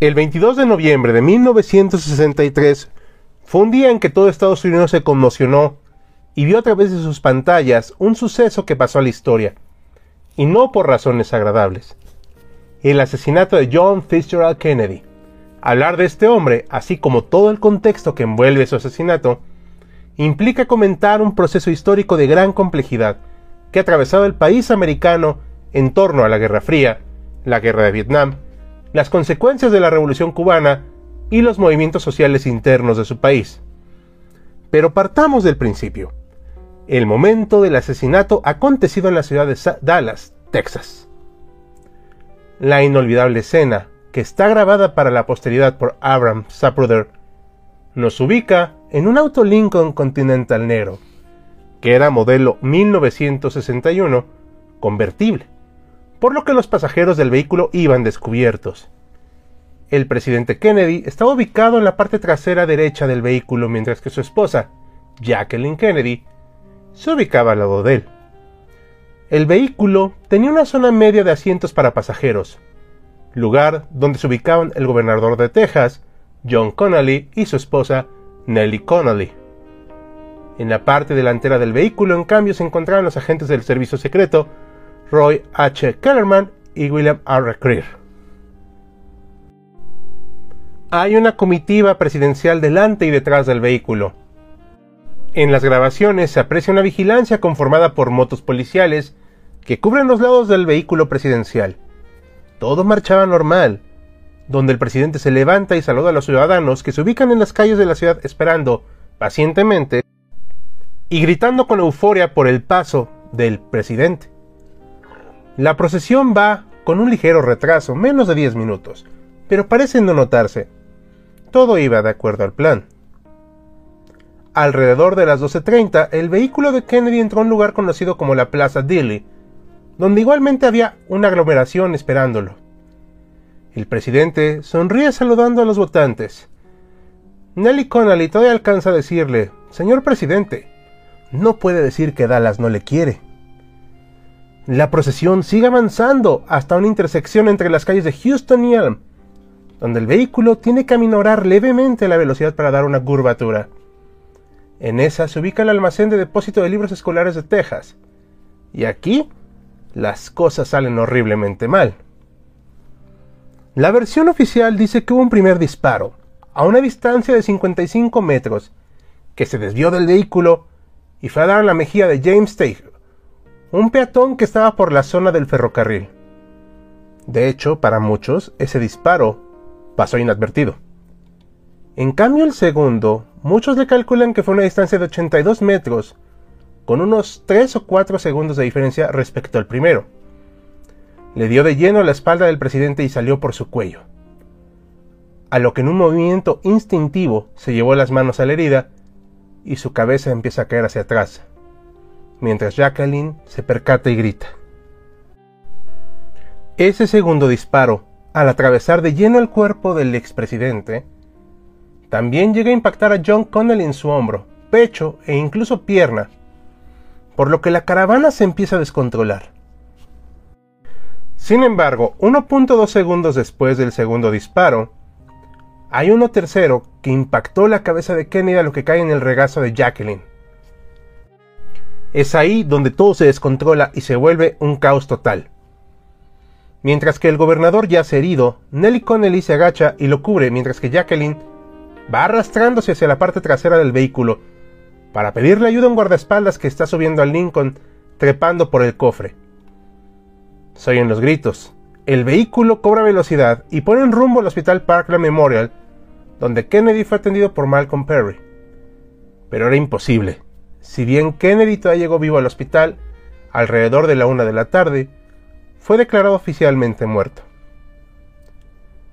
El 22 de noviembre de 1963 fue un día en que todo Estados Unidos se conmocionó y vio a través de sus pantallas un suceso que pasó a la historia, y no por razones agradables. El asesinato de John Fitzgerald Kennedy. Hablar de este hombre, así como todo el contexto que envuelve su asesinato, implica comentar un proceso histórico de gran complejidad que ha atravesado el país americano en torno a la Guerra Fría, la Guerra de Vietnam, las consecuencias de la Revolución cubana y los movimientos sociales internos de su país. Pero partamos del principio, el momento del asesinato acontecido en la ciudad de Dallas, Texas. La inolvidable escena, que está grabada para la posteridad por Abraham Zapruder, nos ubica en un auto Lincoln Continental negro, que era modelo 1961, convertible por lo que los pasajeros del vehículo iban descubiertos. El presidente Kennedy estaba ubicado en la parte trasera derecha del vehículo mientras que su esposa, Jacqueline Kennedy, se ubicaba al lado de él. El vehículo tenía una zona media de asientos para pasajeros, lugar donde se ubicaban el gobernador de Texas, John Connolly, y su esposa, Nellie Connolly. En la parte delantera del vehículo, en cambio, se encontraban los agentes del servicio secreto Roy H. Kellerman y William R. Creer. Hay una comitiva presidencial delante y detrás del vehículo. En las grabaciones se aprecia una vigilancia conformada por motos policiales que cubren los lados del vehículo presidencial. Todo marchaba normal, donde el presidente se levanta y saluda a los ciudadanos que se ubican en las calles de la ciudad esperando pacientemente y gritando con euforia por el paso del presidente. La procesión va con un ligero retraso, menos de 10 minutos, pero parece no notarse. Todo iba de acuerdo al plan. Alrededor de las 12.30, el vehículo de Kennedy entró a un lugar conocido como la Plaza Dilly, donde igualmente había una aglomeración esperándolo. El presidente sonríe saludando a los votantes. Nelly Connolly todavía alcanza a decirle, Señor presidente, no puede decir que Dallas no le quiere. La procesión sigue avanzando hasta una intersección entre las calles de Houston y Elm, donde el vehículo tiene que aminorar levemente la velocidad para dar una curvatura. En esa se ubica el almacén de depósito de libros escolares de Texas. Y aquí las cosas salen horriblemente mal. La versión oficial dice que hubo un primer disparo, a una distancia de 55 metros, que se desvió del vehículo y fue a dar en la mejilla de James Taylor, un peatón que estaba por la zona del ferrocarril. De hecho, para muchos, ese disparo pasó inadvertido. En cambio, el segundo, muchos le calculan que fue una distancia de 82 metros, con unos 3 o 4 segundos de diferencia respecto al primero. Le dio de lleno la espalda del presidente y salió por su cuello. A lo que en un movimiento instintivo se llevó las manos a la herida y su cabeza empieza a caer hacia atrás, mientras Jacqueline se percata y grita. Ese segundo disparo, al atravesar de lleno el cuerpo del expresidente, también llega a impactar a John Connell en su hombro, pecho e incluso pierna, por lo que la caravana se empieza a descontrolar. Sin embargo, 1.2 segundos después del segundo disparo, hay uno tercero que impactó la cabeza de Kennedy a lo que cae en el regazo de Jacqueline. Es ahí donde todo se descontrola y se vuelve un caos total. Mientras que el gobernador yace herido, Nelly Connelly se agacha y lo cubre mientras que Jacqueline va arrastrándose hacia la parte trasera del vehículo para pedirle ayuda a un guardaespaldas que está subiendo al Lincoln trepando por el cofre. Se oyen los gritos. El vehículo cobra velocidad y pone en rumbo al Hospital Parkland Memorial, donde Kennedy fue atendido por Malcolm Perry. Pero era imposible. Si bien Kennedy todavía llegó vivo al hospital, alrededor de la una de la tarde, fue declarado oficialmente muerto.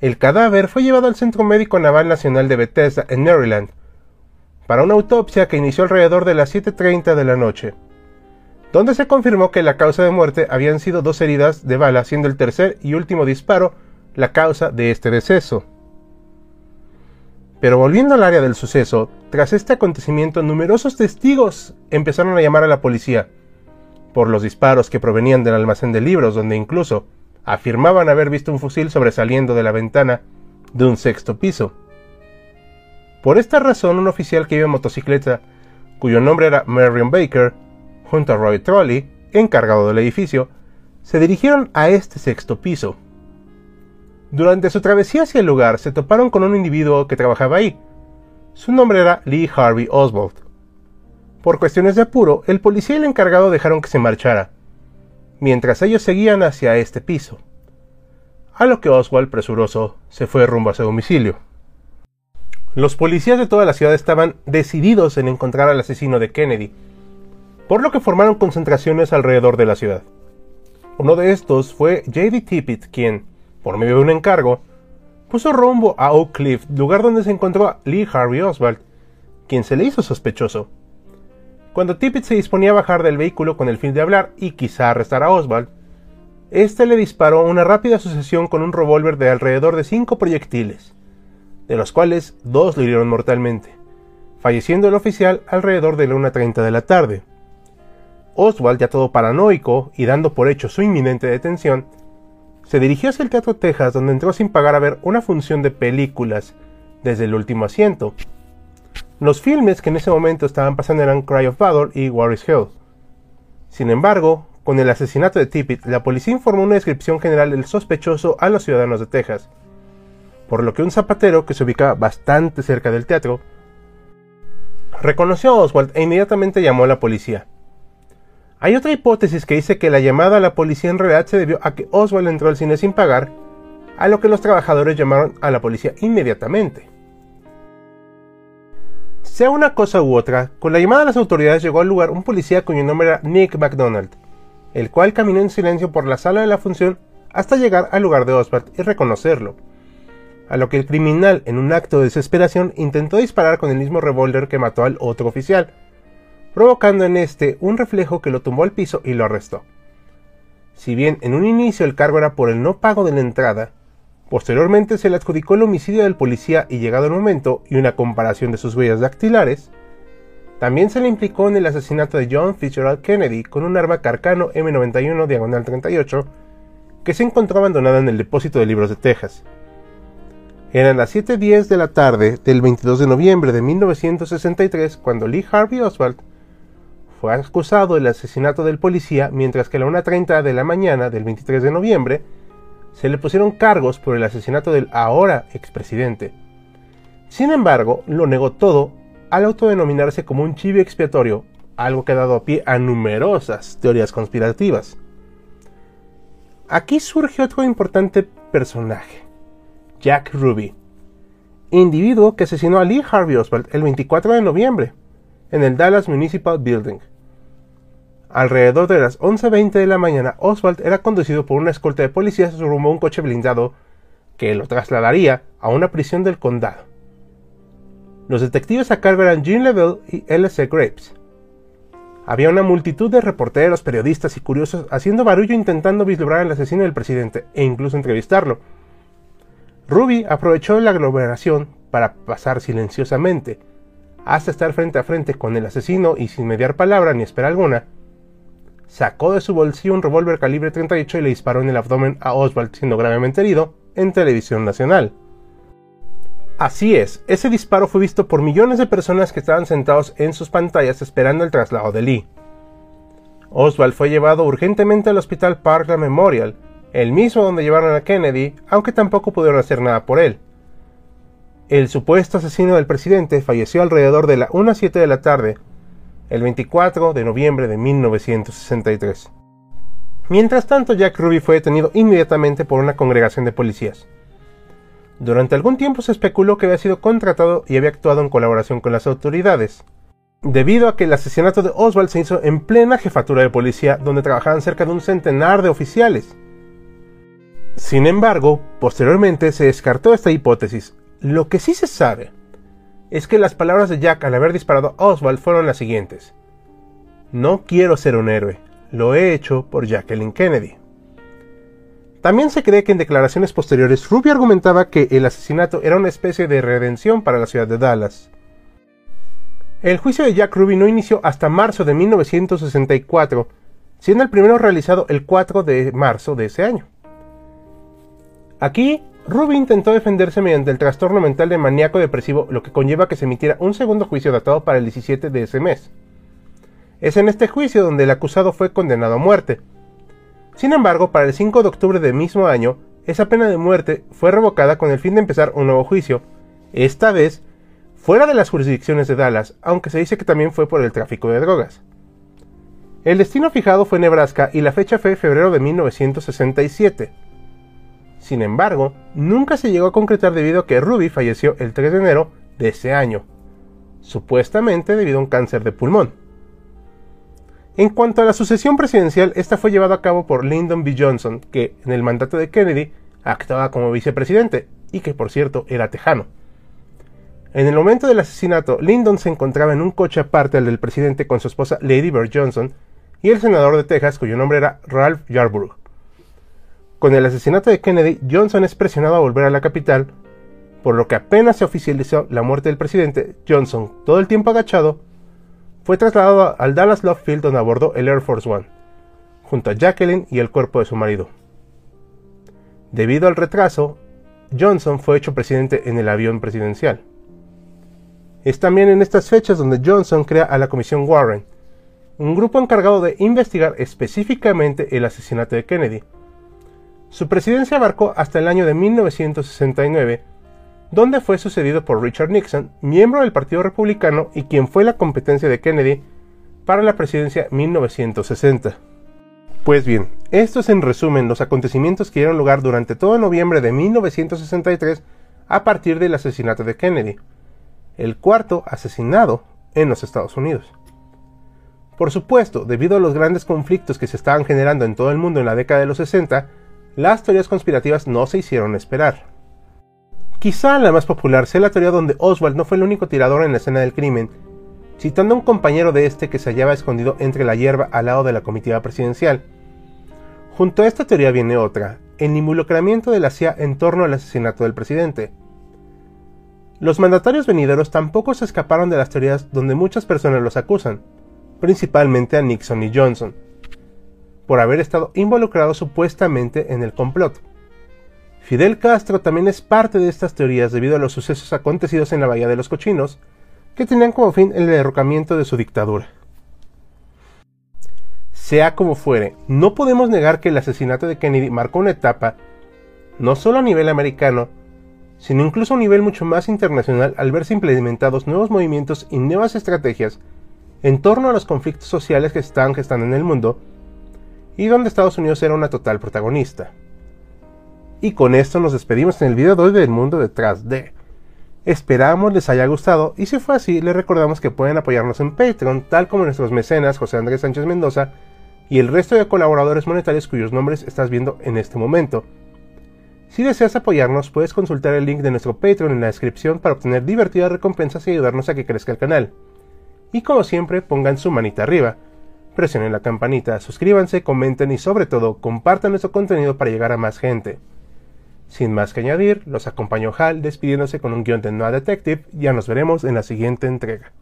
El cadáver fue llevado al Centro Médico Naval Nacional de Bethesda, en Maryland, para una autopsia que inició alrededor de las 7.30 de la noche, donde se confirmó que la causa de muerte habían sido dos heridas de bala, siendo el tercer y último disparo la causa de este deceso. Pero volviendo al área del suceso, tras este acontecimiento numerosos testigos empezaron a llamar a la policía, por los disparos que provenían del almacén de libros, donde incluso afirmaban haber visto un fusil sobresaliendo de la ventana de un sexto piso. Por esta razón, un oficial que iba en motocicleta, cuyo nombre era Marion Baker, junto a Roy Trolley, encargado del edificio, se dirigieron a este sexto piso. Durante su travesía hacia el lugar se toparon con un individuo que trabajaba ahí. Su nombre era Lee Harvey Oswald. Por cuestiones de apuro, el policía y el encargado dejaron que se marchara, mientras ellos seguían hacia este piso. A lo que Oswald, presuroso, se fue rumbo a su domicilio. Los policías de toda la ciudad estaban decididos en encontrar al asesino de Kennedy, por lo que formaron concentraciones alrededor de la ciudad. Uno de estos fue J.D. Tippit, quien, por medio de un encargo, puso rumbo a Oak Cliff, lugar donde se encontró a Lee Harvey Oswald, quien se le hizo sospechoso. Cuando Tippit se disponía a bajar del vehículo con el fin de hablar y quizá arrestar a Oswald, este le disparó una rápida sucesión con un revólver de alrededor de cinco proyectiles de los cuales dos lo hirieron mortalmente, falleciendo el oficial alrededor de la 1.30 de la tarde. Oswald, ya todo paranoico y dando por hecho su inminente detención, se dirigió hacia el Teatro Texas donde entró sin pagar a ver una función de películas desde el último asiento. Los filmes que en ese momento estaban pasando eran Cry of Valor y Warriors Hill. Sin embargo, con el asesinato de Tippit, la policía informó una descripción general del sospechoso a los ciudadanos de Texas, por lo que un zapatero que se ubicaba bastante cerca del teatro reconoció a Oswald e inmediatamente llamó a la policía. Hay otra hipótesis que dice que la llamada a la policía en realidad se debió a que Oswald entró al cine sin pagar, a lo que los trabajadores llamaron a la policía inmediatamente. Sea una cosa u otra, con la llamada a las autoridades llegó al lugar un policía cuyo nombre era Nick McDonald, el cual caminó en silencio por la sala de la función hasta llegar al lugar de Oswald y reconocerlo a lo que el criminal, en un acto de desesperación, intentó disparar con el mismo revólver que mató al otro oficial, provocando en este un reflejo que lo tumbó al piso y lo arrestó. Si bien en un inicio el cargo era por el no pago de la entrada, posteriormente se le adjudicó el homicidio del policía y llegado el momento y una comparación de sus huellas dactilares, también se le implicó en el asesinato de John Fitzgerald Kennedy con un arma Carcano M91 diagonal 38 que se encontró abandonada en el depósito de libros de Texas. Eran las 7.10 de la tarde del 22 de noviembre de 1963 cuando Lee Harvey Oswald fue acusado del asesinato del policía, mientras que a la 1.30 de la mañana del 23 de noviembre se le pusieron cargos por el asesinato del ahora expresidente. Sin embargo, lo negó todo al autodenominarse como un chivo expiatorio, algo que ha dado pie a numerosas teorías conspirativas. Aquí surge otro importante personaje, Jack Ruby, individuo que asesinó a Lee Harvey Oswald el 24 de noviembre en el Dallas Municipal Building. Alrededor de las 11.20 de la mañana, Oswald era conducido por una escolta de policías rumbo a un coche blindado que lo trasladaría a una prisión del condado. Los detectives a cargo eran Jean Levelle y L.C. Graves. Había una multitud de reporteros, periodistas y curiosos haciendo barullo intentando vislumbrar al asesino del presidente e incluso entrevistarlo Ruby aprovechó la aglomeración para pasar silenciosamente, hasta estar frente a frente con el asesino y sin mediar palabra ni espera alguna, sacó de su bolsillo un revólver calibre 38 y le disparó en el abdomen a Oswald siendo gravemente herido en televisión nacional. Así es, ese disparo fue visto por millones de personas que estaban sentados en sus pantallas esperando el traslado de Lee. Oswald fue llevado urgentemente al hospital Parkland Memorial, el mismo donde llevaron a Kennedy, aunque tampoco pudieron hacer nada por él. El supuesto asesino del presidente falleció alrededor de la 1 a 7 de la tarde, el 24 de noviembre de 1963. Mientras tanto, Jack Ruby fue detenido inmediatamente por una congregación de policías. Durante algún tiempo se especuló que había sido contratado y había actuado en colaboración con las autoridades. debido a que el asesinato de Oswald se hizo en plena jefatura de policía donde trabajaban cerca de un centenar de oficiales. Sin embargo, posteriormente se descartó esta hipótesis. Lo que sí se sabe es que las palabras de Jack al haber disparado a Oswald fueron las siguientes. No quiero ser un héroe, lo he hecho por Jacqueline Kennedy. También se cree que en declaraciones posteriores Ruby argumentaba que el asesinato era una especie de redención para la ciudad de Dallas. El juicio de Jack Ruby no inició hasta marzo de 1964, siendo el primero realizado el 4 de marzo de ese año. Aquí, Ruby intentó defenderse mediante el trastorno mental de maníaco depresivo, lo que conlleva que se emitiera un segundo juicio datado para el 17 de ese mes. Es en este juicio donde el acusado fue condenado a muerte. Sin embargo, para el 5 de octubre del mismo año, esa pena de muerte fue revocada con el fin de empezar un nuevo juicio, esta vez fuera de las jurisdicciones de Dallas, aunque se dice que también fue por el tráfico de drogas. El destino fijado fue Nebraska y la fecha fue febrero de 1967. Sin embargo, nunca se llegó a concretar debido a que Ruby falleció el 3 de enero de ese año, supuestamente debido a un cáncer de pulmón. En cuanto a la sucesión presidencial, esta fue llevada a cabo por Lyndon B. Johnson, que en el mandato de Kennedy actuaba como vicepresidente y que por cierto era tejano. En el momento del asesinato, Lyndon se encontraba en un coche aparte al del presidente con su esposa Lady Bird Johnson y el senador de Texas cuyo nombre era Ralph Yarborough. Con el asesinato de Kennedy, Johnson es presionado a volver a la capital, por lo que apenas se oficializó la muerte del presidente, Johnson, todo el tiempo agachado, fue trasladado al Dallas Love Field donde abordó el Air Force One, junto a Jacqueline y el cuerpo de su marido. Debido al retraso, Johnson fue hecho presidente en el avión presidencial. Es también en estas fechas donde Johnson crea a la Comisión Warren, un grupo encargado de investigar específicamente el asesinato de Kennedy. Su presidencia abarcó hasta el año de 1969 donde fue sucedido por Richard Nixon, miembro del Partido Republicano y quien fue la competencia de Kennedy para la presidencia 1960. Pues bien, estos en resumen los acontecimientos que dieron lugar durante todo noviembre de 1963 a partir del asesinato de Kennedy, el cuarto asesinado en los Estados Unidos. Por supuesto, debido a los grandes conflictos que se estaban generando en todo el mundo en la década de los 60, las teorías conspirativas no se hicieron esperar. Quizá la más popular sea la teoría donde Oswald no fue el único tirador en la escena del crimen, citando a un compañero de este que se hallaba escondido entre la hierba al lado de la comitiva presidencial. Junto a esta teoría viene otra, el involucramiento de la CIA en torno al asesinato del presidente. Los mandatarios venideros tampoco se escaparon de las teorías donde muchas personas los acusan, principalmente a Nixon y Johnson, por haber estado involucrados supuestamente en el complot. Fidel Castro también es parte de estas teorías debido a los sucesos acontecidos en la Bahía de los Cochinos, que tenían como fin el derrocamiento de su dictadura. Sea como fuere, no podemos negar que el asesinato de Kennedy marcó una etapa, no solo a nivel americano, sino incluso a un nivel mucho más internacional al verse implementados nuevos movimientos y nuevas estrategias en torno a los conflictos sociales que estaban gestando en el mundo y donde Estados Unidos era una total protagonista. Y con esto nos despedimos en el video de hoy del mundo detrás de. Esperamos les haya gustado y si fue así les recordamos que pueden apoyarnos en Patreon tal como nuestros mecenas José Andrés Sánchez Mendoza y el resto de colaboradores monetarios cuyos nombres estás viendo en este momento. Si deseas apoyarnos puedes consultar el link de nuestro Patreon en la descripción para obtener divertidas recompensas y ayudarnos a que crezca el canal. Y como siempre pongan su manita arriba, presionen la campanita, suscríbanse, comenten y sobre todo compartan nuestro contenido para llegar a más gente. Sin más que añadir, los acompañó Hal despidiéndose con un guion de Noah Detective. Ya nos veremos en la siguiente entrega.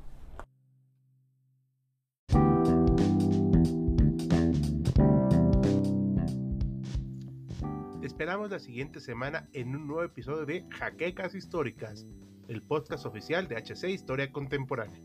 esperamos la siguiente semana en un nuevo episodio de Jaquecas Históricas, el podcast oficial de HC Historia Contemporánea.